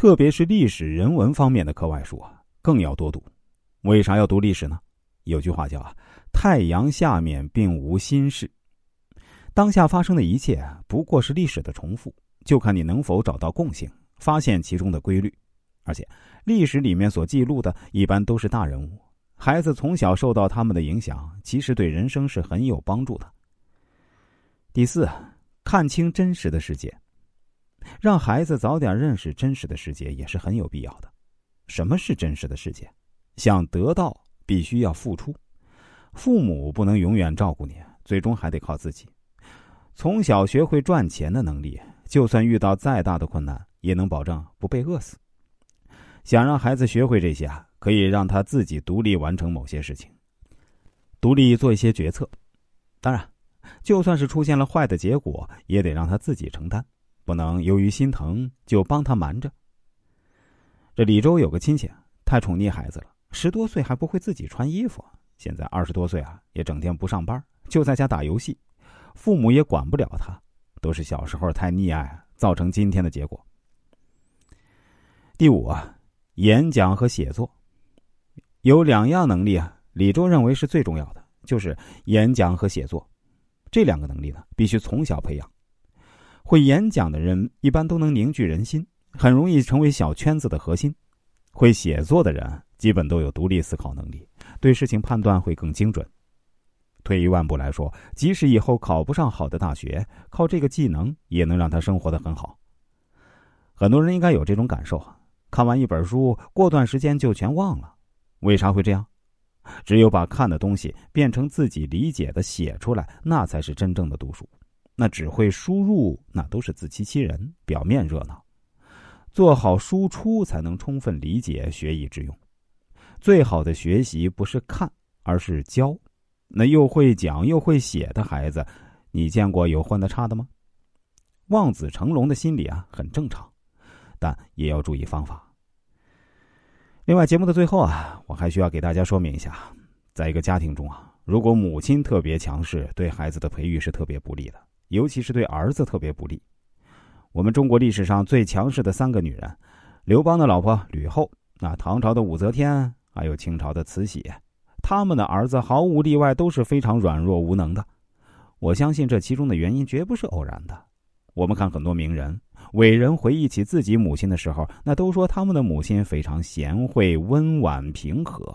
特别是历史人文方面的课外书啊，更要多读。为啥要读历史呢？有句话叫啊，“太阳下面并无新事”，当下发生的一切不过是历史的重复，就看你能否找到共性，发现其中的规律。而且，历史里面所记录的一般都是大人物，孩子从小受到他们的影响，其实对人生是很有帮助的。第四，看清真实的世界，让孩子早点认识真实的世界也是很有必要的。什么是真实的世界？想得到，必须要付出。父母不能永远照顾你，最终还得靠自己。从小学会赚钱的能力，就算遇到再大的困难，也能保证不被饿死。想让孩子学会这些啊，可以让他自己独立完成某些事情，独立做一些决策。当然，就算是出现了坏的结果，也得让他自己承担，不能由于心疼就帮他瞒着。这李周有个亲戚，太宠溺孩子了，十多岁还不会自己穿衣服，现在二十多岁啊，也整天不上班，就在家打游戏，父母也管不了他，都是小时候太溺爱，造成今天的结果。第五啊。演讲和写作有两样能力啊，李周认为是最重要的，就是演讲和写作。这两个能力呢，必须从小培养。会演讲的人一般都能凝聚人心，很容易成为小圈子的核心。会写作的人基本都有独立思考能力，对事情判断会更精准。退一万步来说，即使以后考不上好的大学，靠这个技能也能让他生活的很好。很多人应该有这种感受。看完一本书，过段时间就全忘了，为啥会这样？只有把看的东西变成自己理解的写出来，那才是真正的读书。那只会输入，那都是自欺欺人，表面热闹。做好输出，才能充分理解，学以致用。最好的学习不是看，而是教。那又会讲又会写的孩子，你见过有混的差的吗？望子成龙的心理啊，很正常。但也要注意方法。另外，节目的最后啊，我还需要给大家说明一下，在一个家庭中啊，如果母亲特别强势，对孩子的培育是特别不利的，尤其是对儿子特别不利。我们中国历史上最强势的三个女人，刘邦的老婆吕后，那唐朝的武则天，还有清朝的慈禧，他们的儿子毫无例外都是非常软弱无能的。我相信这其中的原因绝不是偶然的。我们看很多名人。伟人回忆起自己母亲的时候，那都说他们的母亲非常贤惠、温婉、平和。